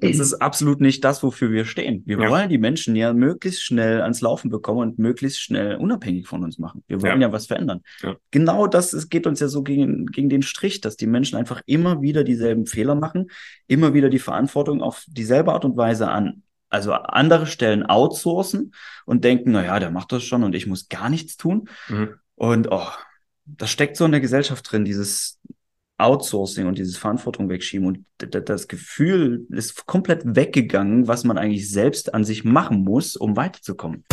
das ist absolut nicht das, wofür wir stehen. Wir Ja. wollen die Menschen ja möglichst schnell ans Laufen bekommen und möglichst schnell unabhängig von uns machen. Wir wollen ja, was verändern. Ja. Genau das es geht uns ja so gegen, gegen den Strich, dass die Menschen einfach immer wieder dieselben Fehler machen, immer wieder die Verantwortung auf dieselbe Art und Weise an, also andere Stellen outsourcen und denken, na ja, der macht das schon und ich muss gar nichts tun. Mhm. Und oh, das steckt so in der Gesellschaft drin, dieses Outsourcing und dieses Verantwortung wegschieben. Und das Gefühl ist komplett weggegangen, was man eigentlich selbst an sich machen muss, um weiterzukommen.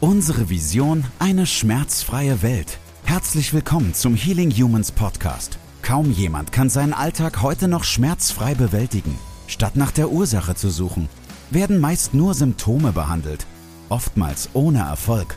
Unsere Vision, eine schmerzfreie Welt. Herzlich willkommen zum Healing Humans Podcast. Kaum jemand kann seinen Alltag heute noch schmerzfrei bewältigen. Statt nach der Ursache zu suchen, werden meist nur Symptome behandelt, oftmals ohne Erfolg.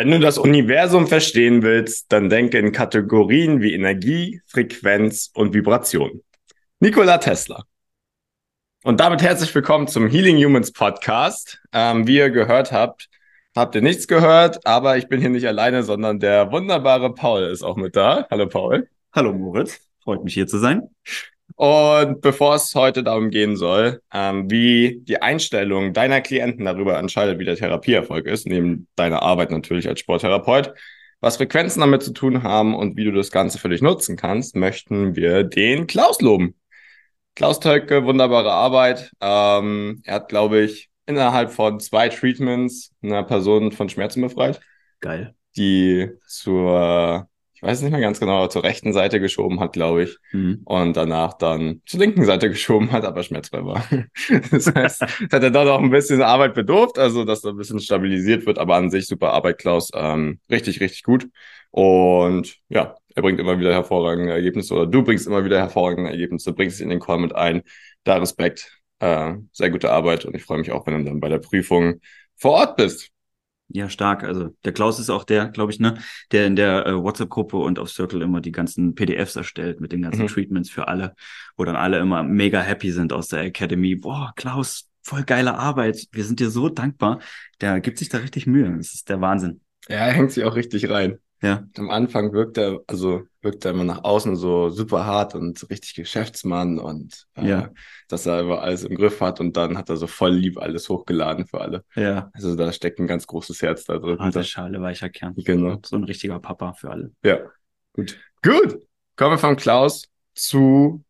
Wenn du das Universum verstehen willst, dann denke in Kategorien wie Energie, Frequenz und Vibration. Nikola Tesla. Und damit herzlich willkommen zum Healing Humans Podcast. Ähm, wie ihr gehört habt, habt ihr nichts gehört, aber ich bin hier nicht alleine, sondern der wunderbare Paul ist auch mit da. Hallo Paul. Hallo Moritz, freut mich hier zu sein. Und bevor es heute darum gehen soll, ähm, wie die Einstellung deiner Klienten darüber entscheidet, wie der Therapieerfolg ist, neben deiner Arbeit natürlich als Sporttherapeut, was Frequenzen damit zu tun haben und wie du das Ganze für dich nutzen kannst, möchten wir den Klaus loben. Klaus Tölke, wunderbare Arbeit. Ähm, er hat, glaube ich, innerhalb von zwei Treatments eine Person von Schmerzen befreit Geil. die zur, ich weiß nicht mehr ganz genau, zur rechten Seite geschoben hat, glaube ich. Mhm. Und danach dann zur linken Seite geschoben hat, aber schmerzfrei war. Das heißt, es hat er dort auch ein bisschen Arbeit bedurft, also dass da ein bisschen stabilisiert wird, aber an sich super Arbeit, Klaus. Ähm, richtig, richtig gut. Und ja, er bringt immer wieder hervorragende Ergebnisse oder du bringst immer wieder hervorragende Ergebnisse, bringst es in den Call mit ein. Da Respekt. Äh, sehr gute Arbeit und ich freue mich auch, wenn du dann bei der Prüfung vor Ort bist. Ja, stark. Also der Klaus ist auch der, glaube ich, ne, der in der äh, WhatsApp-Gruppe und auf Circle immer die ganzen PDFs erstellt mit den ganzen Mhm. Treatments für alle, wo dann alle immer mega happy sind aus der Academy. Boah, Klaus, voll geile Arbeit. Wir sind dir so dankbar. Der gibt sich da richtig Mühe. Das ist der Wahnsinn. Ja, er hängt sich auch richtig rein. Ja. Am Anfang wirkt er, also wirkt er immer nach außen so super hart und richtig Geschäftsmann und äh, Ja. dass er immer alles im Griff hat und dann hat er so voll lieb alles hochgeladen für alle. Ja. Also da steckt ein ganz großes Herz da drin. Harte Schale, weicher Kern. Genau. So ein richtiger Papa für alle. Ja, gut. Gut. Kommen wir von Klaus zu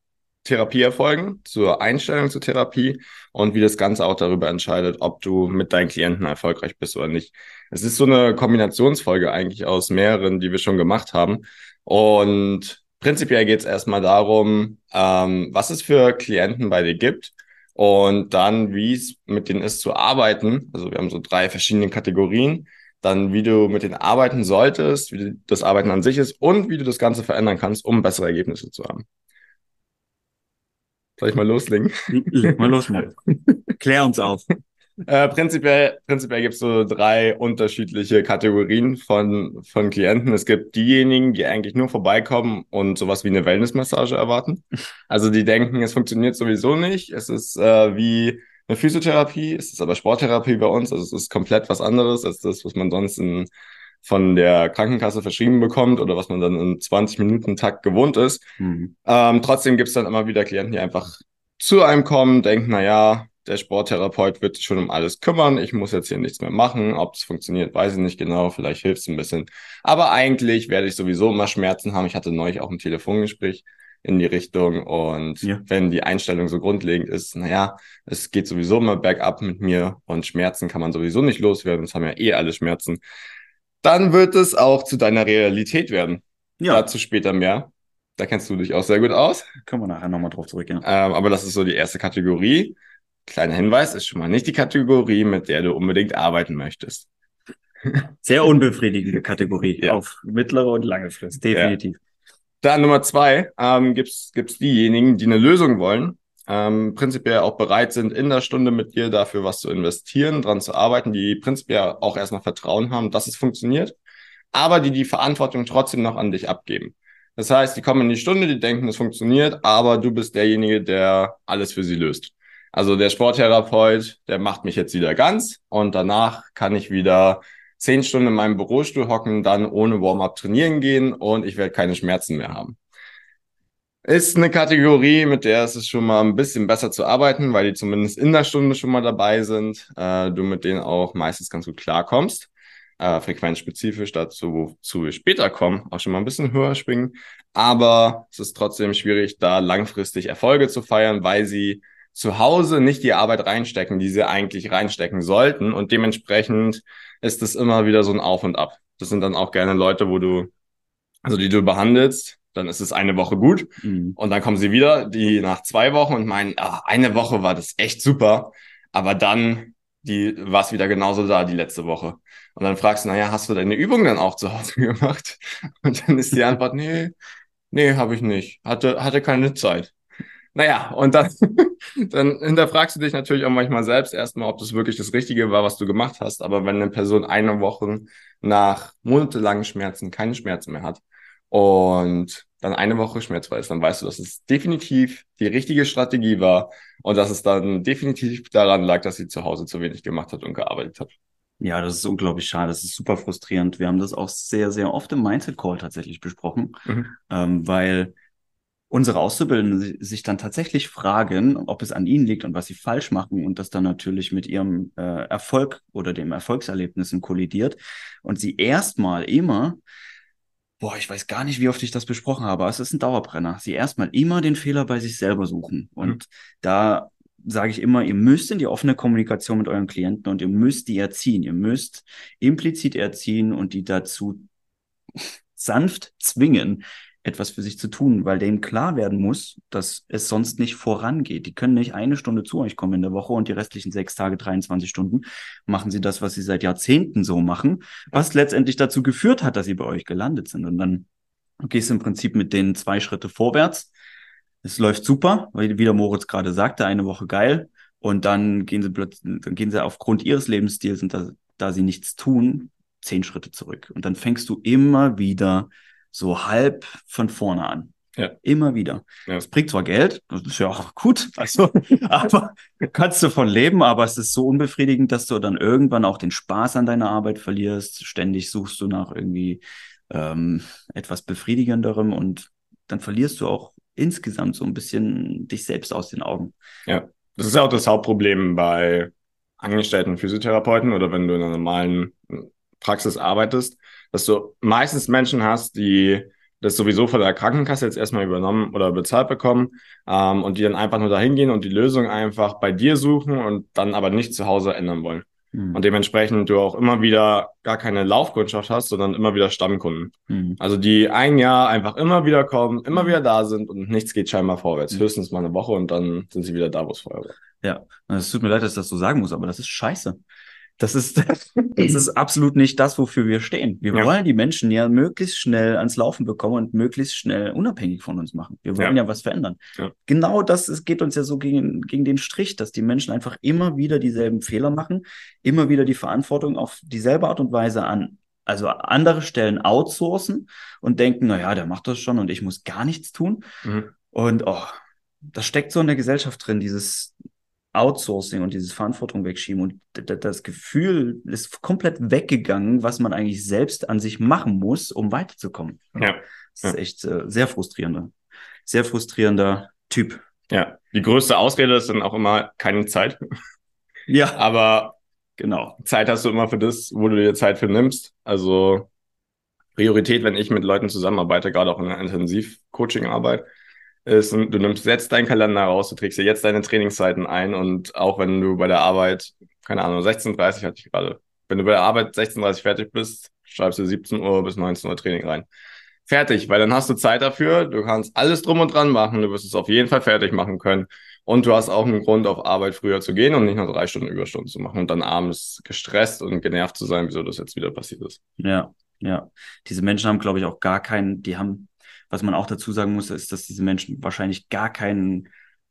Therapieerfolgen, zur Einstellung zur Therapie und wie das Ganze auch darüber entscheidet, ob du mit deinen Klienten erfolgreich bist oder nicht. Es ist so eine Kombinationsfolge eigentlich aus mehreren, die wir schon gemacht haben. Und prinzipiell geht es erstmal darum, ähm, was es für Klienten bei dir gibt und dann, wie es mit denen ist zu arbeiten. Also wir haben so drei verschiedene Kategorien dann wie du mit denen arbeiten solltest, wie das Arbeiten an sich ist und wie du das Ganze verändern kannst, um bessere Ergebnisse zu haben. Soll ich mal loslegen? Leg mal los, Moritz. Klär uns auf. Äh, prinzipiell prinzipiell gibt es so drei unterschiedliche Kategorien von, von Klienten. Es gibt diejenigen, die eigentlich nur vorbeikommen und sowas wie eine Wellnessmassage erwarten. Also die denken, es funktioniert sowieso nicht. Es ist äh, wie eine Physiotherapie, es ist aber Sporttherapie bei uns. Also es ist komplett was anderes als das, was man sonst in, von der Krankenkasse verschrieben bekommt oder was man dann in 20 Minuten Takt gewohnt ist. Mhm. Ähm, trotzdem gibt es dann immer wieder Klienten, die einfach zu einem kommen, denken, na ja, der Sporttherapeut wird sich schon um alles kümmern, ich muss jetzt hier nichts mehr machen. Ob es funktioniert, weiß ich nicht genau, vielleicht hilft es ein bisschen. Aber eigentlich werde ich sowieso immer Schmerzen haben. Ich hatte neulich auch ein Telefongespräch in die Richtung und Ja. wenn die Einstellung so grundlegend ist, naja, es geht sowieso immer bergab mit mir und Schmerzen kann man sowieso nicht loswerden, es haben ja eh alle Schmerzen, dann wird es auch zu deiner Realität werden. Ja, Dazu später mehr. Da kennst du dich auch sehr gut aus. können wir nachher nochmal drauf zurück, ja. Ähm, aber das ist so die erste Kategorie. Kleiner Hinweis, ist schon mal nicht die Kategorie, mit der du unbedingt arbeiten möchtest. Sehr unbefriedigende Kategorie Ja. auf mittlere und lange Frist, definitiv. Dann Nummer zwei, ähm, gibt's gibt's diejenigen, die eine Lösung wollen, ähm, prinzipiell auch bereit sind, in der Stunde mit dir dafür was zu investieren, dran zu arbeiten, die prinzipiell auch erstmal Vertrauen haben, dass es funktioniert, aber die die Verantwortung trotzdem noch an dich abgeben. Das heißt, die kommen in die Stunde, die denken, es funktioniert, aber du bist derjenige, der alles für sie löst. Also der Sporttherapeut, der macht mich jetzt wieder ganz und danach kann ich wieder zehn Stunden in meinem Bürostuhl hocken, dann ohne Warm-up trainieren gehen und ich werde keine Schmerzen mehr haben. Ist eine Kategorie, mit der es ist schon mal ein bisschen besser zu arbeiten, weil die zumindest in der Stunde schon mal dabei sind. Äh, du mit denen auch meistens ganz gut klarkommst. Äh, frequenzspezifisch, dazu, wozu wir später kommen, auch schon mal ein bisschen höher schwingen. Aber es ist trotzdem schwierig, da langfristig Erfolge zu feiern, weil sie zu Hause nicht die Arbeit reinstecken, die sie eigentlich reinstecken sollten. Und dementsprechend ist es immer wieder so ein Auf und Ab. Das sind dann auch gerne Leute, wo du, also die du behandelst, dann ist es eine Woche gut. Mhm. Und dann kommen sie wieder, die nach zwei Wochen und meinen, ach, eine Woche war das echt super. Aber dann die war es wieder genauso da die letzte Woche. Und dann fragst du, naja, hast du deine Übung dann auch zu Hause gemacht? Und dann ist die Antwort, nee, nee, habe ich nicht. Hatte, hatte keine Zeit. Naja, und dann, dann hinterfragst du dich natürlich auch manchmal selbst erstmal, ob das wirklich das Richtige war, was du gemacht hast. Aber wenn eine Person eine Woche nach monatelangen Schmerzen keine Schmerzen mehr hat und dann eine Woche schmerzfrei ist, dann weißt du, dass es definitiv die richtige Strategie war und dass es dann definitiv daran lag, dass sie zu Hause zu wenig gemacht hat und gearbeitet hat. Ja, das ist unglaublich schade. Das ist super frustrierend. Wir haben das auch sehr, sehr oft im Mindset Call tatsächlich besprochen, mhm. ähm, weil unsere Auszubildenden sich dann tatsächlich fragen, ob es an ihnen liegt und was sie falsch machen und das dann natürlich mit ihrem äh, Erfolg oder dem Erfolgserlebnissen kollidiert und sie erstmal immer Boah, ich weiß gar nicht, wie oft ich das besprochen habe, aber es ist ein Dauerbrenner. Sie erstmal immer den Fehler bei sich selber suchen. Und mhm. da sage ich immer, ihr müsst in die offene Kommunikation mit euren Klienten und ihr müsst die erziehen. Ihr müsst implizit erziehen und die dazu sanft zwingen, etwas für sich zu tun, weil denen klar werden muss, dass es sonst nicht vorangeht. Die können nicht eine Stunde zu euch kommen in der Woche und die restlichen sechs Tage, 23 Stunden machen sie das, was sie seit Jahrzehnten so machen, was letztendlich dazu geführt hat, dass sie bei euch gelandet sind. Und dann gehst du im Prinzip mit denen zwei Schritte vorwärts. Es läuft super, weil wie der Moritz gerade sagte, eine Woche geil. Und dann gehen sie plötzlich, dann gehen sie aufgrund ihres Lebensstils und da, da sie nichts tun, zehn Schritte zurück. Und dann fängst du immer wieder so halb von vorne an. Ja. Immer wieder. Ja. Das bringt zwar Geld, das ist ja auch gut, also, aber kannst du von leben, aber es ist so unbefriedigend, dass du dann irgendwann auch den Spaß an deiner Arbeit verlierst. Ständig suchst du nach irgendwie ähm, etwas Befriedigenderem und dann verlierst du auch insgesamt so ein bisschen dich selbst aus den Augen. Ja, das ist ja auch das Hauptproblem bei angestellten Physiotherapeuten oder wenn du in einer normalen Praxis arbeitest, dass du meistens Menschen hast, die das sowieso von der Krankenkasse jetzt erstmal übernommen oder bezahlt bekommen ähm, und die dann einfach nur dahin gehen und die Lösung einfach bei dir suchen und dann aber nicht zu Hause ändern wollen. Mhm. Und dementsprechend du auch immer wieder gar keine Laufkundschaft hast, sondern immer wieder Stammkunden. Mhm. Also die ein Jahr einfach immer wieder kommen, immer wieder da sind und nichts geht scheinbar vorwärts. Mhm. Höchstens mal eine Woche und dann sind sie wieder da, wo es vorher war. Ja, es tut mir leid, dass ich das so sagen muss, aber das ist scheiße. Das ist, das ist absolut nicht das, wofür wir stehen. Wir ja. wollen die Menschen ja möglichst schnell ans Laufen bekommen und möglichst schnell unabhängig von uns machen. Wir wollen ja, ja was verändern. Ja. Genau das es geht uns ja so gegen, gegen den Strich, dass die Menschen einfach immer wieder dieselben Fehler machen, immer wieder die Verantwortung auf dieselbe Art und Weise an, also andere Stellen outsourcen und denken, na ja, der macht das schon und ich muss gar nichts tun. Mhm. Und oh, das steckt so in der Gesellschaft drin, dieses Outsourcing und dieses Verantwortung wegschieben und das Gefühl ist komplett weggegangen, was man eigentlich selbst an sich machen muss, um weiterzukommen. Ja. Das ist ja. echt äh, sehr frustrierender, sehr frustrierender Typ. Ja, die größte Ausrede ist dann auch immer keine Zeit. Ja. Aber genau, Zeit hast du immer für das, wo du dir Zeit für nimmst. Also Priorität, wenn ich mit Leuten zusammenarbeite, gerade auch in der Intensiv-Coaching-Arbeit, ist, du nimmst jetzt deinen Kalender raus, du trägst dir jetzt deine Trainingszeiten ein und auch wenn du bei der Arbeit, keine Ahnung, 16.30 hatte ich gerade, wenn du bei der Arbeit 16.30 fertig bist, schreibst du 17 Uhr bis 19 Uhr Training rein. Fertig, weil dann hast du Zeit dafür, du kannst alles drum und dran machen, du wirst es auf jeden Fall fertig machen können und du hast auch einen Grund, auf Arbeit früher zu gehen und nicht nur drei Stunden Überstunden zu machen und dann abends gestresst und genervt zu sein, wieso das jetzt wieder passiert ist. Ja, ja. Diese Menschen haben, glaube ich, auch gar keinen, die haben Was man auch dazu sagen muss, ist, dass diese Menschen wahrscheinlich gar keinen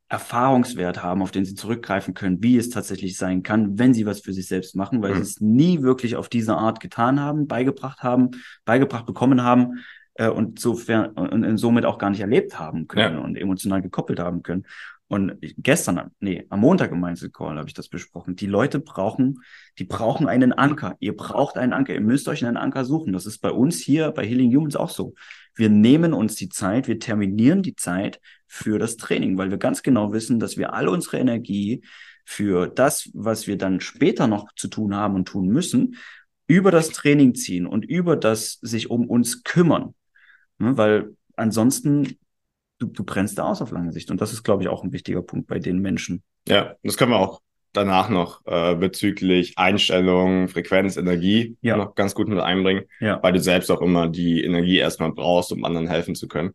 Erfahrungswert haben, auf den sie zurückgreifen können, wie es tatsächlich sein kann, wenn sie was für sich selbst machen, weil mhm. sie es nie wirklich auf diese Art getan haben, beigebracht haben, beigebracht bekommen haben äh, und, sofern, und, und somit auch gar nicht erlebt haben können ja. und emotional gekoppelt haben können. Und gestern, nee, am Montag im Mindset-Call habe ich das besprochen. Die Leute brauchen, die brauchen einen Anker. Ihr braucht einen Anker. Ihr müsst euch einen Anker suchen. Das ist bei uns hier bei Healing Humans auch so. Wir nehmen uns die Zeit, wir terminieren die Zeit für das Training, weil wir ganz genau wissen, dass wir all unsere Energie für das, was wir dann später noch zu tun haben und tun müssen, über das Training ziehen und über das sich um uns kümmern. Ne, weil ansonsten du, du brennst da aus auf lange Sicht. Und das ist, glaube ich, auch ein wichtiger Punkt bei den Menschen. Ja, das können wir auch danach noch äh, bezüglich Einstellung, Frequenz, Energie ja. noch ganz gut mit einbringen, ja. weil du selbst auch immer die Energie erstmal brauchst, um anderen helfen zu können.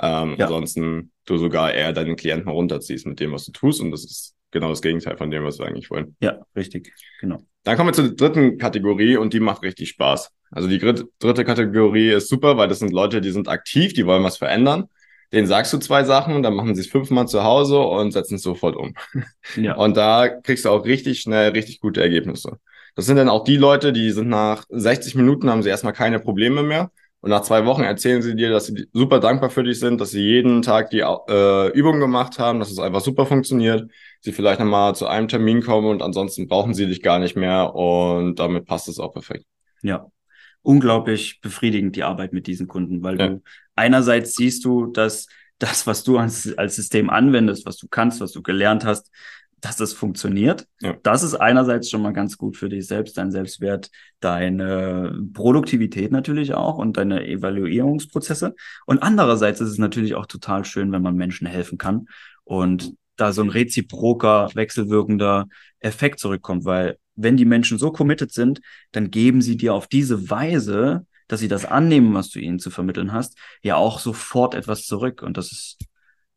Ähm, ja. Ansonsten du sogar eher deinen Klienten runterziehst mit dem, was du tust. Und das ist genau das Gegenteil von dem, was wir eigentlich wollen. Ja, richtig, genau. Dann kommen wir zur dritten Kategorie und die macht richtig Spaß. Also die dritte Kategorie ist super, weil das sind Leute, die sind aktiv, die wollen was verändern denen sagst du zwei Sachen und dann machen sie es fünfmal zu Hause und setzen es sofort um. Ja. Und da kriegst du auch richtig schnell richtig gute Ergebnisse. Das sind dann auch die Leute, die sind nach 60 Minuten haben sie erstmal keine Probleme mehr. Und nach zwei Wochen erzählen sie dir, dass sie super dankbar für dich sind, dass sie jeden Tag die äh, Übungen gemacht haben, dass es einfach super funktioniert. Sie vielleicht nochmal zu einem Termin kommen und ansonsten brauchen sie dich gar nicht mehr und damit passt es auch perfekt. Ja, unglaublich befriedigend, die Arbeit mit diesen Kunden, weil ja. du einerseits siehst du, dass das, was du als, als System anwendest, was du kannst, was du gelernt hast, dass das funktioniert. Ja. Das ist einerseits schon mal ganz gut für dich selbst, dein Selbstwert, deine Produktivität natürlich auch und deine Evaluierungsprozesse. Und andererseits ist es natürlich auch total schön, wenn man Menschen helfen kann und da so ein reziproker, wechselwirkender Effekt zurückkommt, weil wenn die Menschen so committed sind, dann geben sie dir auf diese Weise, dass sie das annehmen, was du ihnen zu vermitteln hast, ja auch sofort etwas zurück. Und das ist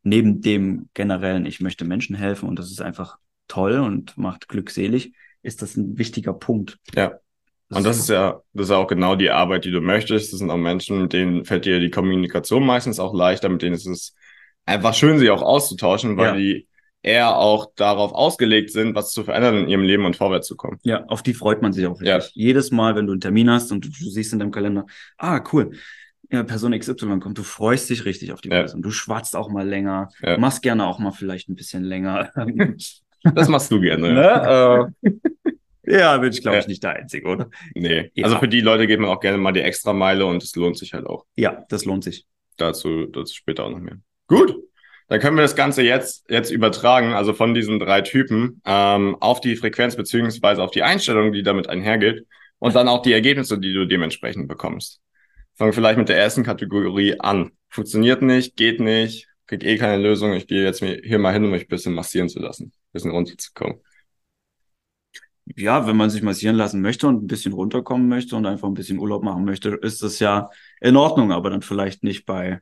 neben dem generellen, ich möchte Menschen helfen und das ist einfach toll und macht glückselig, ist das ein wichtiger Punkt. Ja. Und das ist ja, das ist auch genau die Arbeit, die du möchtest. Das sind auch Menschen, mit denen fällt dir die Kommunikation meistens auch leichter, mit denen ist es einfach schön, sie auch auszutauschen, weil ja. die eher auch darauf ausgelegt sind, was zu verändern in ihrem Leben und vorwärts zu kommen. Ja, auf die freut man sich auch richtig. Ja. Jedes Mal, wenn du einen Termin hast und du, du, siehst in deinem Kalender, ah, cool, ja, Person XY kommt, du freust dich richtig auf die ja. Person. Du schwatzt auch mal länger, ja. machst gerne auch mal vielleicht ein bisschen länger. das machst du gerne. Ne? Äh, ja, bin ich, glaube ich, nicht der Einzige, oder? Nee. Also für die Leute geht man auch gerne mal die Extrameile und es lohnt sich halt auch. Ja, das lohnt sich. Dazu, dazu später auch noch mehr. Gut. Dann können wir das Ganze jetzt, jetzt übertragen, also von diesen drei Typen, ähm, auf die Frequenz beziehungsweise auf die Einstellung, die damit einhergeht und dann auch die Ergebnisse, die du dementsprechend bekommst. Fangen vielleicht mit der ersten Kategorie an. Funktioniert nicht, geht nicht, krieg eh keine Lösung. Ich gehe jetzt hier mal hin, um mich ein bisschen massieren zu lassen, ein bisschen runterzukommen. Ja, wenn man sich massieren lassen möchte und ein bisschen runterkommen möchte und einfach ein bisschen Urlaub machen möchte, ist das ja in Ordnung, aber dann vielleicht nicht bei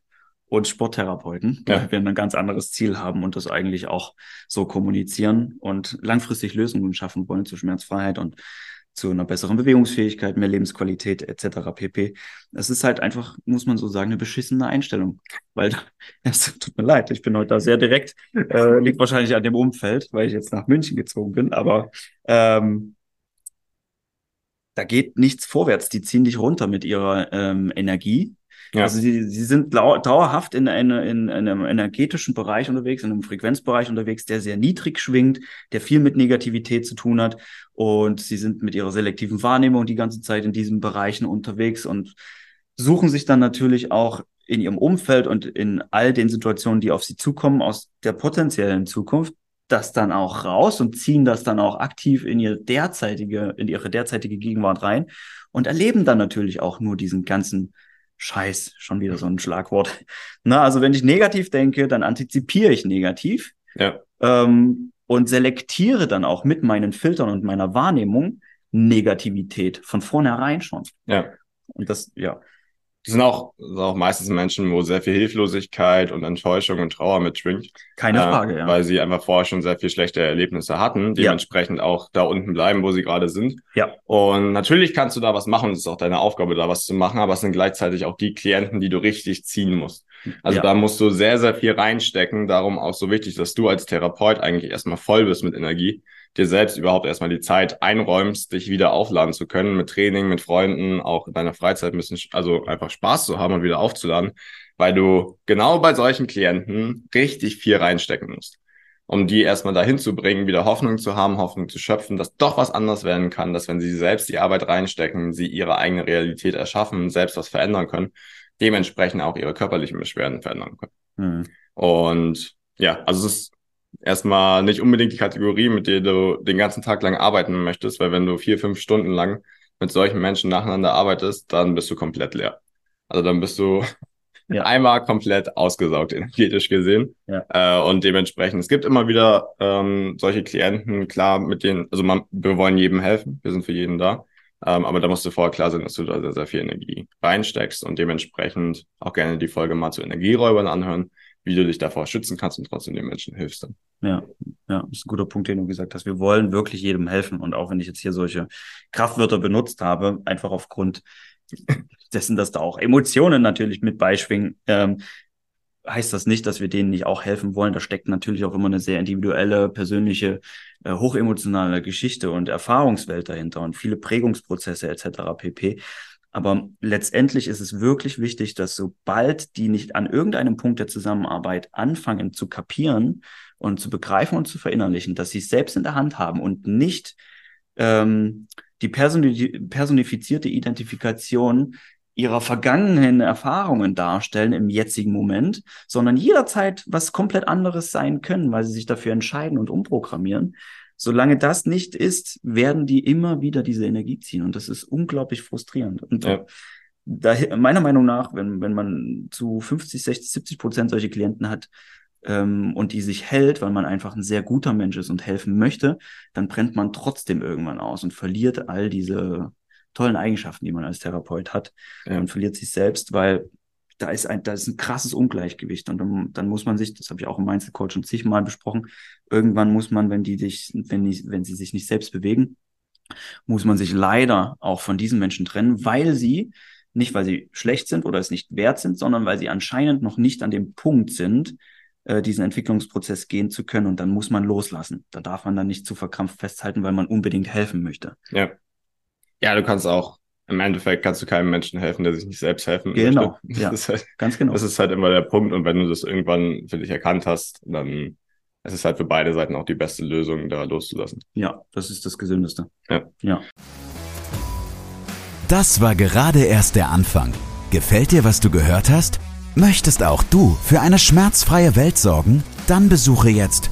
und Sporttherapeuten, ja. weil wir ein ganz anderes Ziel haben und das eigentlich auch so kommunizieren und langfristig Lösungen schaffen wollen zur Schmerzfreiheit und zu einer besseren Bewegungsfähigkeit, mehr Lebensqualität etc. pp. Es ist halt einfach, muss man so sagen, eine beschissene Einstellung. Weil es tut mir leid, ich bin heute da sehr direkt, äh, liegt wahrscheinlich an dem Umfeld, weil ich jetzt nach München gezogen bin, aber ähm, da geht nichts vorwärts. Die ziehen dich runter mit ihrer ähm, Energie ja. Also sie, sie sind dauerhaft in, eine, in einem energetischen Bereich unterwegs, in einem Frequenzbereich unterwegs, der sehr niedrig schwingt, der viel mit Negativität zu tun hat. Und sie sind mit ihrer selektiven Wahrnehmung die ganze Zeit in diesen Bereichen unterwegs und suchen sich dann natürlich auch in ihrem Umfeld und in all den Situationen, die auf sie zukommen, aus der potenziellen Zukunft, das dann auch raus und ziehen das dann auch aktiv in ihre derzeitige, in ihre derzeitige Gegenwart rein und erleben dann natürlich auch nur diesen ganzen Scheiß, schon wieder so ein Schlagwort. Na, also wenn ich negativ denke, dann antizipiere ich negativ ja. ähm, und selektiere dann auch mit meinen Filtern und meiner Wahrnehmung Negativität von vornherein schon. Ja. Und das, ja, das sind auch, sind auch meistens Menschen, wo sehr viel Hilflosigkeit und Enttäuschung und Trauer mitschwingt. Keine äh, Frage, ja. Weil sie einfach vorher schon sehr viel schlechte Erlebnisse hatten, dementsprechend ja. auch da unten bleiben, wo sie gerade sind. Ja. Und natürlich kannst du da was machen, es ist auch deine Aufgabe, da was zu machen, aber es sind gleichzeitig auch die Klienten, die du richtig ziehen musst. Also Ja. da musst du sehr, sehr viel reinstecken. Darum auch so wichtig, dass du als Therapeut eigentlich erstmal voll bist mit Energie, dir selbst überhaupt erstmal die Zeit einräumst, dich wieder aufladen zu können mit Training, mit Freunden, auch in deiner Freizeit ein bisschen, also einfach Spaß zu haben und wieder aufzuladen, weil du genau bei solchen Klienten richtig viel reinstecken musst. Um die erstmal dahin zu bringen, wieder Hoffnung zu haben, Hoffnung zu schöpfen, dass doch was anders werden kann, dass wenn sie selbst die Arbeit reinstecken, sie ihre eigene Realität erschaffen, selbst was verändern können, dementsprechend auch ihre körperlichen Beschwerden verändern können. Mhm. Und ja, also es ist erstmal nicht unbedingt die Kategorie, mit der du den ganzen Tag lang arbeiten möchtest, weil wenn du vier, fünf Stunden lang mit solchen Menschen nacheinander arbeitest, dann bist du komplett leer. Also dann bist du Ja. einmal komplett ausgesaugt, energetisch gesehen. Ja. Äh, und dementsprechend, es gibt immer wieder ähm, solche Klienten, klar, mit denen, also man, wir wollen jedem helfen, wir sind für jeden da. Ähm, aber da musst du vorher klar sein, dass du da sehr, sehr viel Energie reinsteckst und dementsprechend auch gerne die Folge mal zu Energieräubern anhören, wie du dich davor schützen kannst und trotzdem den Menschen hilfst dann. Ja, ja, das ist ein guter Punkt, den du gesagt hast. Wir wollen wirklich jedem helfen. Und auch wenn ich jetzt hier solche Kraftwörter benutzt habe, einfach aufgrund dessen, dass da auch Emotionen natürlich mit beischwingen, ähm, heißt das nicht, dass wir denen nicht auch helfen wollen. Da steckt natürlich auch immer eine sehr individuelle, persönliche, äh, hochemotionale Geschichte und Erfahrungswelt dahinter und viele Prägungsprozesse etc. pp. Aber letztendlich ist es wirklich wichtig, dass sobald die nicht an irgendeinem Punkt der Zusammenarbeit anfangen zu kapieren und zu begreifen und zu verinnerlichen, dass sie es selbst in der Hand haben und nicht ähm, die personi personifizierte Identifikation ihrer vergangenen Erfahrungen darstellen im jetzigen Moment, sondern jederzeit was komplett anderes sein können, weil sie sich dafür entscheiden und umprogrammieren. Solange das nicht ist, werden die immer wieder diese Energie ziehen und das ist unglaublich frustrierend. Und Ja. da, meiner Meinung nach, wenn, wenn man zu 50, 60, 70 Prozent solche Klienten hat, ähm, und die sich hält, weil man einfach ein sehr guter Mensch ist und helfen möchte, dann brennt man trotzdem irgendwann aus und verliert all diese tollen Eigenschaften, die man als Therapeut hat Ja. und verliert sich selbst, weil da ist ein, da ist ein krasses Ungleichgewicht und dann, dann muss man sich, das habe ich auch im Mindset-Coach schon zigmal besprochen, irgendwann muss man, wenn die dich, wenn die, wenn sie sich nicht selbst bewegen, muss man sich leider auch von diesen Menschen trennen, weil sie nicht, weil sie schlecht sind oder es nicht wert sind, sondern weil sie anscheinend noch nicht an dem Punkt sind, äh, diesen Entwicklungsprozess gehen zu können und dann muss man loslassen. Da darf man dann nicht zu verkrampft festhalten, weil man unbedingt helfen möchte. Ja. Ja, du kannst auch, im Endeffekt kannst du keinem Menschen helfen, der sich nicht selbst helfen Genau, möchte. ja. Das, ist halt, Ganz genau. das ist halt immer der Punkt. Und wenn du das irgendwann für dich erkannt hast, dann ist es halt für beide Seiten auch die beste Lösung, da loszulassen. Ja, das ist das Gesündeste. Ja. Ja. Das war gerade erst der Anfang. Gefällt dir, was du gehört hast? Möchtest auch du für eine schmerzfreie Welt sorgen? Dann besuche jetzt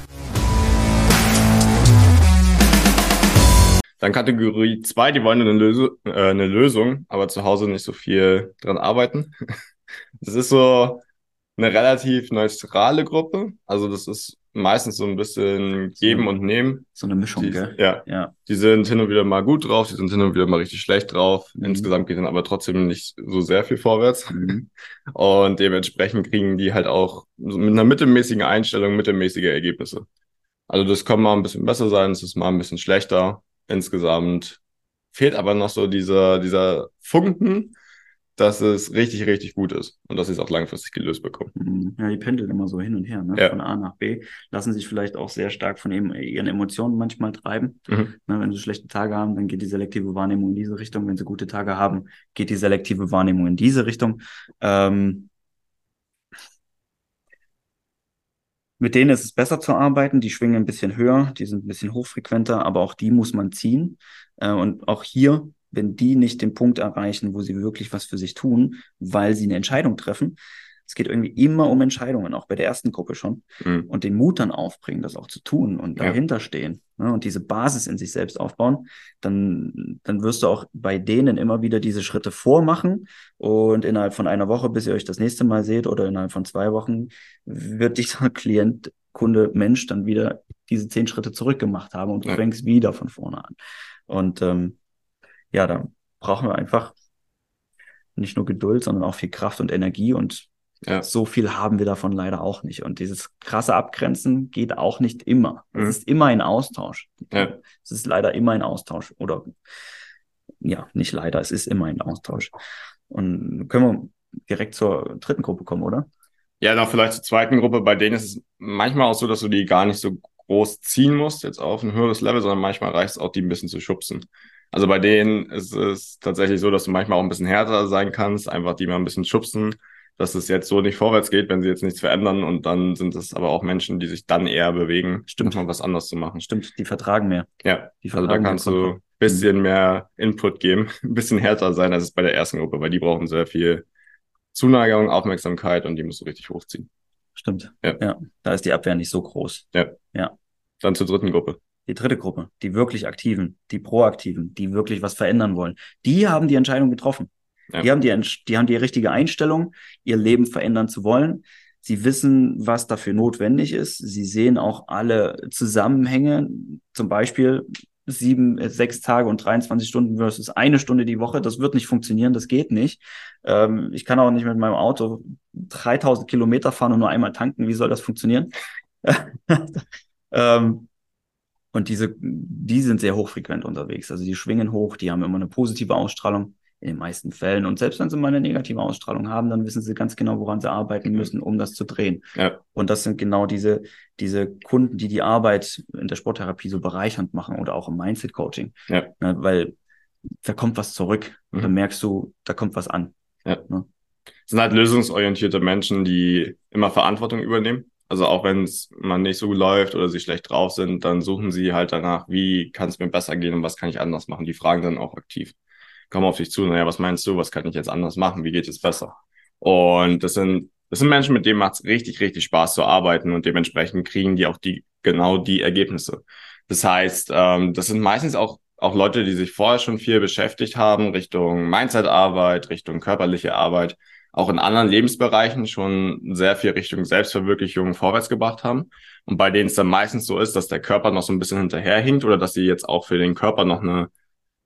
Dann Kategorie zwei, die wollen eine, Löse, äh, eine Lösung, aber zu Hause nicht so viel dran arbeiten. Das ist so eine relativ neutrale Gruppe. Also das ist meistens so ein bisschen geben und nehmen. So eine Mischung, Die, gell? ja, Ja. die sind hin und wieder mal gut drauf, die sind hin und wieder mal richtig schlecht drauf. Mhm. Insgesamt geht dann aber trotzdem nicht so sehr viel vorwärts. Mhm. Und dementsprechend kriegen die halt auch mit einer mittelmäßigen Einstellung mittelmäßige Ergebnisse. Also das kann mal ein bisschen besser sein, es ist mal ein bisschen schlechter. Insgesamt fehlt aber noch so dieser, dieser Funken, dass es richtig, richtig gut ist und dass sie es auch langfristig gelöst bekommen. Mhm. Ja, die pendeln immer so hin und her, ne? Ja. Von A nach B. Lassen sich vielleicht auch sehr stark von eben ihren Emotionen manchmal treiben. Mhm. Ne, wenn sie schlechte Tage haben, dann geht die selektive Wahrnehmung in diese Richtung. Wenn sie gute Tage haben, geht die selektive Wahrnehmung in diese Richtung. Ähm, mit denen ist es besser zu arbeiten. Die schwingen ein bisschen höher, die sind ein bisschen hochfrequenter, aber auch die muss man ziehen. Äh, und auch hier, wenn die nicht den Punkt erreichen, wo sie wirklich was für sich tun, weil sie eine Entscheidung treffen, es geht irgendwie immer um Entscheidungen, auch bei der ersten Gruppe schon. Mhm. Und den Mut dann aufbringen, das auch zu tun und Ja. dahinter stehen ne, und diese Basis in sich selbst aufbauen, dann, dann wirst du auch bei denen immer wieder diese Schritte vormachen und innerhalb von einer Woche, bis ihr euch das nächste Mal seht oder innerhalb von zwei Wochen, wird dieser Klient, Kunde, Mensch dann wieder diese zehn Schritte zurückgemacht haben und du Ja. fängst wieder von vorne an. Und ähm, ja, da brauchen wir einfach nicht nur Geduld, sondern auch viel Kraft und Energie und Ja. so viel haben wir davon leider auch nicht. Und dieses krasse Abgrenzen geht auch nicht immer. Es Mhm. ist immer ein Austausch. Ja. Es ist leider immer ein Austausch. Oder ja, nicht leider, es ist immer ein Austausch. Und können wir direkt zur dritten Gruppe kommen, oder? Ja, dann vielleicht zur zweiten Gruppe. Bei denen ist es manchmal auch so, dass du die gar nicht so groß ziehen musst, jetzt auf ein höheres Level, sondern manchmal reicht es auch, die ein bisschen zu schubsen. Also bei denen ist es tatsächlich so, dass du manchmal auch ein bisschen härter sein kannst, einfach die mal ein bisschen schubsen, dass es jetzt so nicht vorwärts geht, wenn sie jetzt nichts verändern. Und dann sind es aber auch Menschen, die sich dann eher bewegen, Stimmt. mal was anderes zu machen. Stimmt, die vertragen mehr. Ja, Die also da vertragen mehr kannst du ein bisschen mehr Input geben, ein bisschen härter sein, als es bei der ersten Gruppe, weil die brauchen sehr viel Zuneigung, Aufmerksamkeit und die musst du richtig hochziehen. Stimmt. Ja. Da ist die Abwehr nicht so groß. Dann zur dritten Gruppe. Die dritte Gruppe, die wirklich Aktiven, die Proaktiven, die wirklich was verändern wollen, die haben die Entscheidung getroffen. Ja. Die, haben die, die haben die richtige Einstellung, ihr Leben verändern zu wollen. Sie wissen, was dafür notwendig ist. Sie sehen auch alle Zusammenhänge, zum Beispiel sieben, äh, sechs Tage und 23 Stunden versus eine Stunde die Woche. Das wird nicht funktionieren, das geht nicht. Ähm, ich kann auch nicht mit meinem Auto 3000 Kilometer fahren und nur einmal tanken. Wie soll das funktionieren? ähm, und diese, die sind sehr hochfrequent unterwegs. Also die schwingen hoch, die haben immer eine positive Ausstrahlung in den meisten Fällen. Und selbst wenn sie mal eine negative Ausstrahlung haben, dann wissen sie ganz genau, woran sie arbeiten müssen, um das zu drehen. Ja. Und das sind genau diese, diese Kunden, die die Arbeit in der Sporttherapie so bereichernd machen oder auch im Mindset-Coaching. Ja. Ne, weil da kommt was zurück. Mhm. Da merkst du, da kommt was an. Es sind halt lösungsorientierte Menschen, die immer Verantwortung übernehmen. Also auch wenn es mal nicht so läuft oder sie schlecht drauf sind, dann suchen sie halt danach, wie kann es mir besser gehen und was kann ich anders machen. Die fragen dann auch aktiv. Kommen auf dich zu, naja, was meinst du, was kann ich jetzt anders machen, wie geht es besser? Und das sind, das sind Menschen, mit denen macht es richtig, richtig Spaß zu arbeiten und dementsprechend kriegen die auch die, genau die Ergebnisse. Das heißt, ähm, das sind meistens auch, auch Leute, die sich vorher schon viel beschäftigt haben, Richtung Mindset-Arbeit, Richtung körperliche Arbeit, auch in anderen Lebensbereichen schon sehr viel Richtung Selbstverwirklichung vorwärts gebracht haben. Und bei denen es dann meistens so ist, dass der Körper noch so ein bisschen hinterherhinkt oder dass sie jetzt auch für den Körper noch eine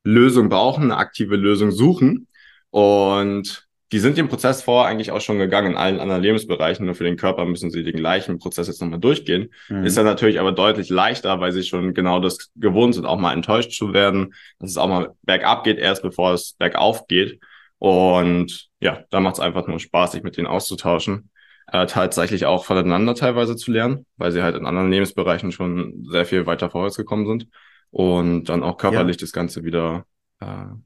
Lösung brauchen, eine aktive Lösung suchen. Und die sind den Prozess vorher eigentlich auch schon gegangen in allen anderen Lebensbereichen. Nur für den Körper müssen sie den gleichen Prozess jetzt nochmal durchgehen. Mhm. Ist dann natürlich aber deutlich leichter, weil sie schon genau das gewohnt sind, auch mal enttäuscht zu werden, dass es auch mal bergab geht, erst bevor es bergauf geht. Und ja, da macht es einfach nur Spaß, sich mit denen auszutauschen. Äh, tatsächlich auch voneinander teilweise zu lernen, weil sie halt in anderen Lebensbereichen schon sehr viel weiter vorwärts gekommen sind. Und dann auch körperlich das Ganze wieder äh, Ja,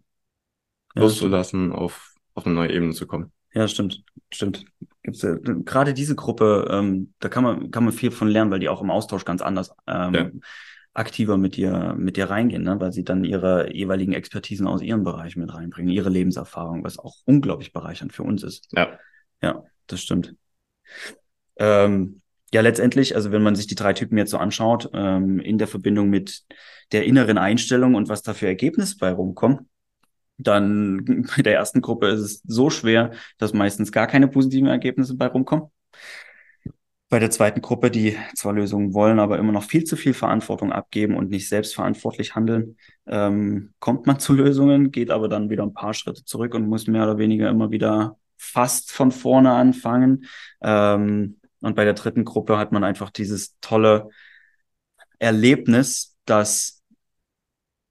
loszulassen, auf, auf eine neue Ebene zu kommen. Ja, stimmt, stimmt. Gibt's äh, gerade diese Gruppe, ähm, da kann man kann man viel von lernen, weil die auch im Austausch ganz anders ähm, Ja. aktiver mit dir mit dir reingehen, ne? weil sie dann ihre jeweiligen Expertisen aus ihrem Bereich mit reinbringen, ihre Lebenserfahrung, was auch unglaublich bereichernd für uns ist. Ja. Ja, das stimmt. Ähm, ja, letztendlich, also wenn man sich die drei Typen jetzt so anschaut, ähm, in der Verbindung mit der inneren Einstellung und was da für Ergebnisse bei rumkommen, dann bei der ersten Gruppe ist es so schwer, dass meistens gar keine positiven Ergebnisse bei rumkommen. Bei der zweiten Gruppe, die zwar Lösungen wollen, aber immer noch viel zu viel Verantwortung abgeben und nicht selbstverantwortlich handeln, ähm, kommt man zu Lösungen, geht aber dann wieder ein paar Schritte zurück und muss mehr oder weniger immer wieder fast von vorne anfangen. Ähm, und bei der dritten Gruppe hat man einfach dieses tolle Erlebnis, dass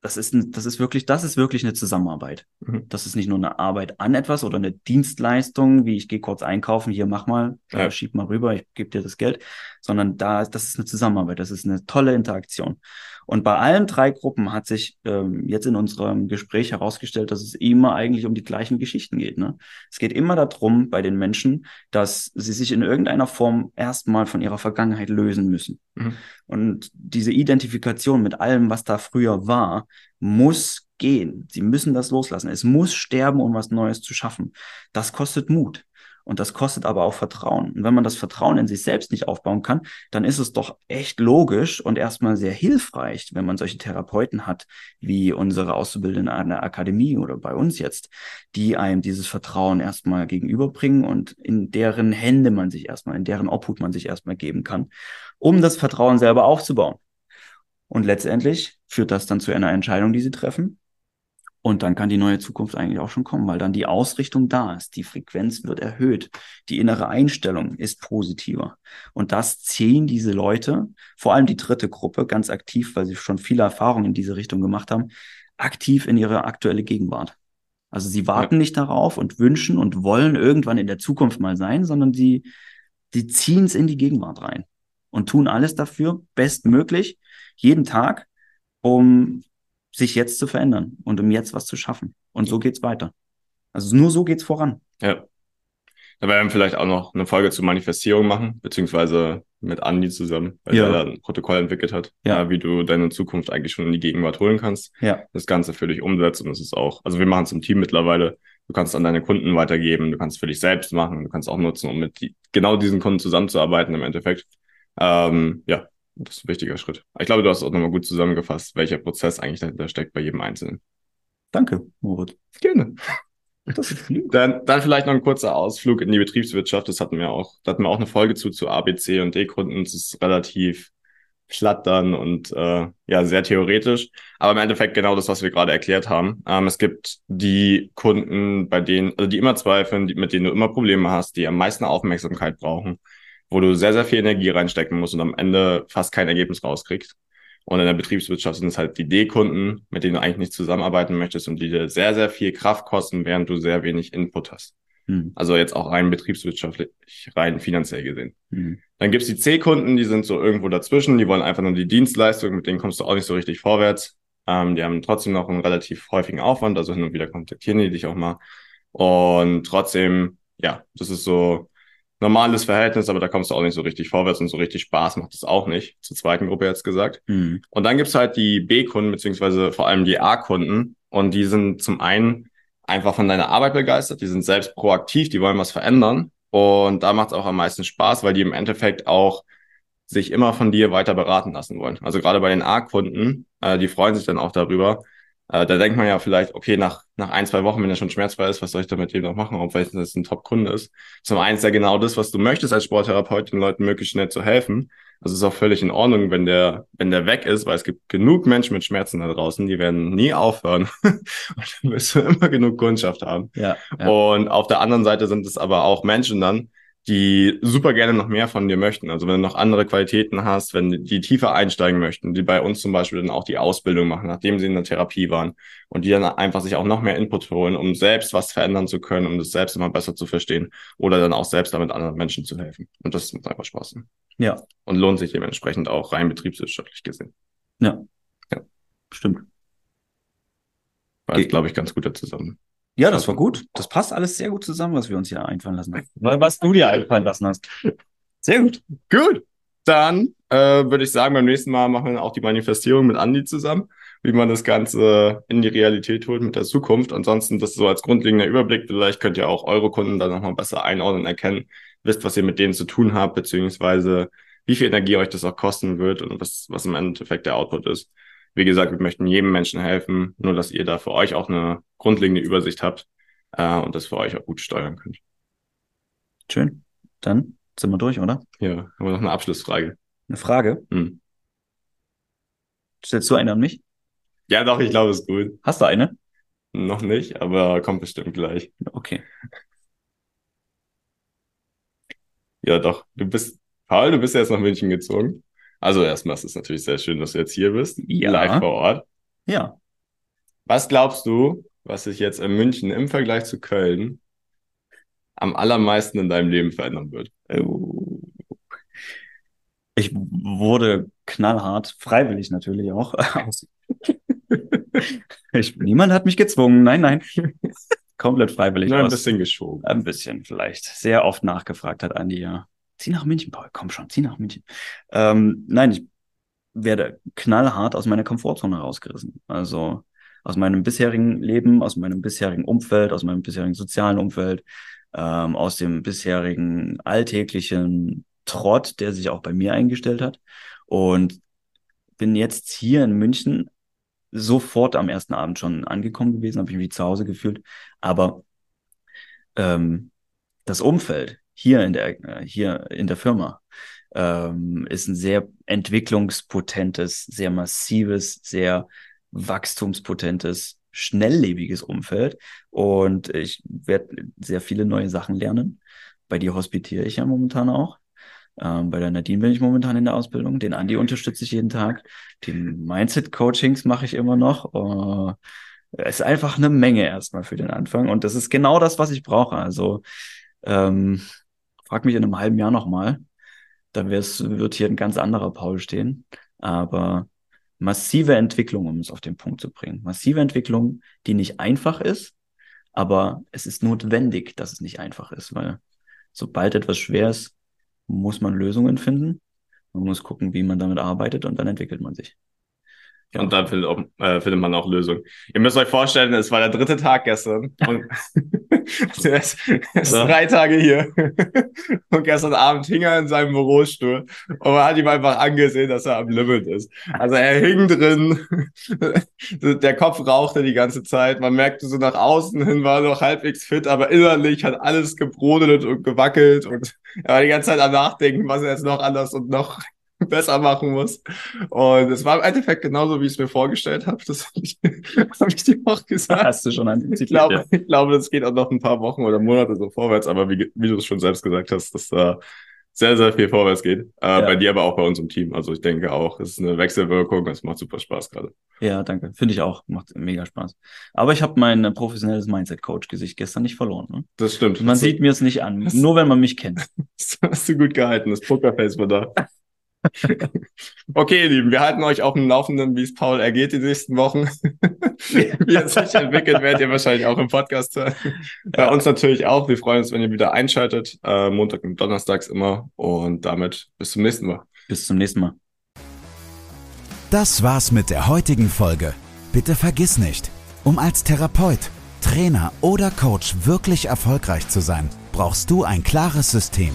das ist, ein, das ist wirklich, das ist wirklich eine Zusammenarbeit. Mhm. Das ist nicht nur eine Arbeit an etwas oder eine Dienstleistung, wie ich gehe kurz einkaufen, hier mach mal, Ja. äh, schieb mal rüber, ich gebe dir das Geld, sondern da, das ist eine Zusammenarbeit, das ist eine tolle Interaktion. Und bei allen drei Gruppen hat sich ähm, jetzt in unserem Gespräch herausgestellt, dass es immer eigentlich um die gleichen Geschichten geht. Ne? Es geht immer darum bei den Menschen, dass sie sich in irgendeiner Form erstmal von ihrer Vergangenheit lösen müssen. Mhm. Und diese Identifikation mit allem, was da früher war, muss gehen. Sie müssen das loslassen. Es muss sterben, um was Neues zu schaffen. Das kostet Mut. Und das kostet aber auch Vertrauen. Und wenn man das Vertrauen in sich selbst nicht aufbauen kann, dann ist es doch echt logisch und erstmal sehr hilfreich, wenn man solche Therapeuten hat, wie unsere Auszubildenden an der Akademie oder bei uns jetzt, die einem dieses Vertrauen erstmal gegenüberbringen und in deren Hände man sich erstmal, in deren Obhut man sich erstmal geben kann, um das Vertrauen selber aufzubauen. Und letztendlich führt das dann zu einer Entscheidung, die sie treffen. Und dann kann die neue Zukunft eigentlich auch schon kommen, weil dann die Ausrichtung da ist, die Frequenz wird erhöht, die innere Einstellung ist positiver. Und das ziehen diese Leute, vor allem die dritte Gruppe, ganz aktiv, weil sie schon viele Erfahrungen in diese Richtung gemacht haben, aktiv in ihre aktuelle Gegenwart. Also sie warten ja. nicht darauf und wünschen und wollen irgendwann in der Zukunft mal sein, sondern sie, sie ziehen es in die Gegenwart rein und tun alles dafür, bestmöglich, jeden Tag, um sich jetzt zu verändern und um jetzt was zu schaffen. Und so geht's weiter. Also nur so geht's voran. Ja. Da werden wir vielleicht auch noch eine Folge zur Manifestierung machen, beziehungsweise mit Andi zusammen, weil ja. er da ein Protokoll entwickelt hat, ja. wie du deine Zukunft eigentlich schon in die Gegenwart holen kannst. Ja. Das Ganze für dich umsetzt und das ist auch, also wir machen es im Team mittlerweile. Du kannst an deine Kunden weitergeben, du kannst für dich selbst machen, du kannst auch nutzen, um mit die, genau diesen Kunden zusammenzuarbeiten im Endeffekt. Ähm, ja, das ist ein wichtiger Schritt. Ich glaube, du hast auch nochmal gut zusammengefasst, welcher Prozess eigentlich dahinter steckt bei jedem Einzelnen. Danke, Moritz. Gerne. Das ist dann, dann vielleicht noch ein kurzer Ausflug in die Betriebswirtschaft. Das hatten wir auch, da hatten wir auch eine Folge zu, zu ABC und D-Kunden. Das ist relativ platt dann und äh, ja, sehr theoretisch. Aber im Endeffekt genau das, was wir gerade erklärt haben. Ähm, es gibt die Kunden, bei denen, also die immer zweifeln, die, mit denen du immer Probleme hast, die am meisten Aufmerksamkeit brauchen wo du sehr, sehr viel Energie reinstecken musst und am Ende fast kein Ergebnis rauskriegst. Und in der Betriebswirtschaft sind es halt die D-Kunden, mit denen du eigentlich nicht zusammenarbeiten möchtest und die dir sehr, sehr viel Kraft kosten, während du sehr wenig Input hast. Mhm. Also jetzt auch rein betriebswirtschaftlich, rein finanziell gesehen. Mhm. Dann gibt's die C-Kunden, die sind so irgendwo dazwischen, die wollen einfach nur die Dienstleistung, mit denen kommst du auch nicht so richtig vorwärts. Ähm, die haben trotzdem noch einen relativ häufigen Aufwand, also hin und wieder kontaktieren die dich auch mal. Und trotzdem, ja, das ist so normales Verhältnis, aber da kommst du auch nicht so richtig vorwärts und so richtig Spaß macht es auch nicht. Zur zweiten Gruppe jetzt gesagt. Mhm. Und dann gibt's halt die B-Kunden, beziehungsweise vor allem die A-Kunden. Und die sind zum einen einfach von deiner Arbeit begeistert, die sind selbst proaktiv, die wollen was verändern. Und da macht es auch am meisten Spaß, weil die im Endeffekt auch sich immer von dir weiter beraten lassen wollen. Also gerade bei den A-Kunden, äh, die freuen sich dann auch darüber, äh, da denkt man ja vielleicht, okay, nach, nach ein, zwei Wochen, wenn er schon schmerzfrei ist, was soll ich da mit dem noch machen, ob vielleicht das ein Top-Kunde ist. Zum einen ist ja genau das, was du möchtest als Sporttherapeut, den Leuten möglichst schnell zu helfen. Also ist auch völlig in Ordnung, wenn der, wenn der weg ist, weil es gibt genug Menschen mit Schmerzen da draußen, die werden nie aufhören. und dann wirst du immer genug Kundschaft haben. Ja, ja. Und auf der anderen Seite sind es aber auch Menschen dann, die super gerne noch mehr von dir möchten. Also wenn du noch andere Qualitäten hast, wenn die tiefer einsteigen möchten, die bei uns zum Beispiel dann auch die Ausbildung machen, nachdem sie in der Therapie waren und die dann einfach sich auch noch mehr Input holen, um selbst was verändern zu können, um das selbst immer besser zu verstehen oder dann auch selbst damit anderen Menschen zu helfen. Und das macht einfach Spaß. Ja. Und lohnt sich dementsprechend auch rein betriebswirtschaftlich gesehen. Ja. Ja. Stimmt. War, glaube ich, ganz guter zusammen. Ja, das war gut. Das passt alles sehr gut zusammen, was wir uns hier einfallen lassen haben. Was du dir einfallen lassen hast. Sehr gut. Gut. Dann äh, würde ich sagen, beim nächsten Mal machen wir auch die Manifestierung mit Andi zusammen, wie man das Ganze in die Realität holt mit der Zukunft. Ansonsten das so als grundlegender Überblick. Vielleicht könnt ihr auch eure Kunden dann nochmal besser einordnen, erkennen, wisst, was ihr mit denen zu tun habt, beziehungsweise wie viel Energie euch das auch kosten wird und was, was im Endeffekt der Output ist. Wie gesagt, wir möchten jedem Menschen helfen, nur dass ihr da für euch auch eine grundlegende Übersicht habt äh, und das für euch auch gut steuern könnt. Schön. Dann sind wir durch, oder? Ja, haben wir noch eine Abschlussfrage. Eine Frage? Hm. Stellst du eine an mich? Ja, doch, ich glaube, es ist gut. Hast du eine? Noch nicht, aber kommt bestimmt gleich. Okay. Ja, doch. Du bist, Paul, du bist ja jetzt nach München gezogen. Also erstmal ist es natürlich sehr schön, dass du jetzt hier bist, ja. live vor Ort. Ja. Was glaubst du, was sich jetzt in München im Vergleich zu Köln am allermeisten in deinem Leben verändern wird? Oh. Ich wurde knallhart, freiwillig natürlich auch. ich, niemand hat mich gezwungen. Nein, nein. Komplett freiwillig. Nur ein bisschen geschoben. Ein bisschen vielleicht. Sehr oft nachgefragt hat Andi, ja. Zieh nach München, Paul, komm schon, zieh nach München. Ähm, nein, ich werde knallhart aus meiner Komfortzone rausgerissen. Also aus meinem bisherigen Leben, aus meinem bisherigen Umfeld, aus meinem bisherigen sozialen Umfeld, ähm, aus dem bisherigen alltäglichen Trott, der sich auch bei mir eingestellt hat. Und bin jetzt hier in München sofort am ersten Abend schon angekommen gewesen, habe ich mich zu Hause gefühlt. Aber ähm, das Umfeld hier in der, äh, hier in der Firma ähm, ist ein sehr entwicklungspotentes, sehr massives, sehr wachstumspotentes, schnelllebiges Umfeld. Und ich werde sehr viele neue Sachen lernen. Bei dir hospitiere ich ja momentan auch. Ähm, bei der Nadine bin ich momentan in der Ausbildung. Den Andi unterstütze ich jeden Tag. Die Mindset-Coachings mache ich immer noch. Uh, es ist einfach eine Menge erstmal für den Anfang. Und das ist genau das, was ich brauche. Also ähm, frag mich in einem halben Jahr nochmal. Da wird hier ein ganz anderer Paul stehen. Aber massive Entwicklung, um es auf den Punkt zu bringen. Massive Entwicklung, die nicht einfach ist, aber es ist notwendig, dass es nicht einfach ist, weil sobald etwas schwer ist, muss man Lösungen finden. Man muss gucken, wie man damit arbeitet und dann entwickelt man sich. Ja. Und dann findet, auch, äh, findet man auch Lösungen. Ihr müsst euch vorstellen, es war der dritte Tag gestern. Und also er ist, er ist drei Tage hier. und gestern Abend hing er in seinem Bürostuhl. Und man hat ihm einfach angesehen, dass er am Limit ist. Also er hing drin. der Kopf rauchte die ganze Zeit. Man merkte so nach außen hin war er noch halbwegs fit, aber innerlich hat alles gebrodelt und gewackelt. Und er war die ganze Zeit am Nachdenken, was er jetzt noch anders und noch besser machen muss. Und es war im Endeffekt genauso, wie ich es mir vorgestellt habe. Das habe ich, hab ich dir auch gesagt. Hast du schon antizipiert. Ich glaube, ja. ich glaube, das geht auch noch ein paar Wochen oder Monate so vorwärts. Aber wie, wie du es schon selbst gesagt hast, dass da sehr, sehr viel vorwärts geht. Äh, ja. Bei dir, aber auch bei uns im Team. Also ich denke auch, es ist eine Wechselwirkung. Es macht super Spaß gerade. Ja, danke. Finde ich auch. Macht mega Spaß. Aber ich habe mein professionelles Mindset-Coach-Gesicht gestern nicht verloren. Ne? Das stimmt. Man das sieht mir es nicht an. Nur wenn man mich kennt. Das hast du gut gehalten. Das Pokerface war da. Okay, ihr Lieben, wir halten euch auf dem Laufenden, wie es Paul ergeht die nächsten Wochen. wie es sich entwickelt, werdet ihr wahrscheinlich auch im Podcast hören. Bei uns natürlich auch. Wir freuen uns, wenn ihr wieder einschaltet. Äh, Montag und Donnerstags immer. Und damit bis zum nächsten Mal. Bis zum nächsten Mal. Das war's mit der heutigen Folge. Bitte vergiss nicht, um als Therapeut, Trainer oder Coach wirklich erfolgreich zu sein, brauchst du ein klares System.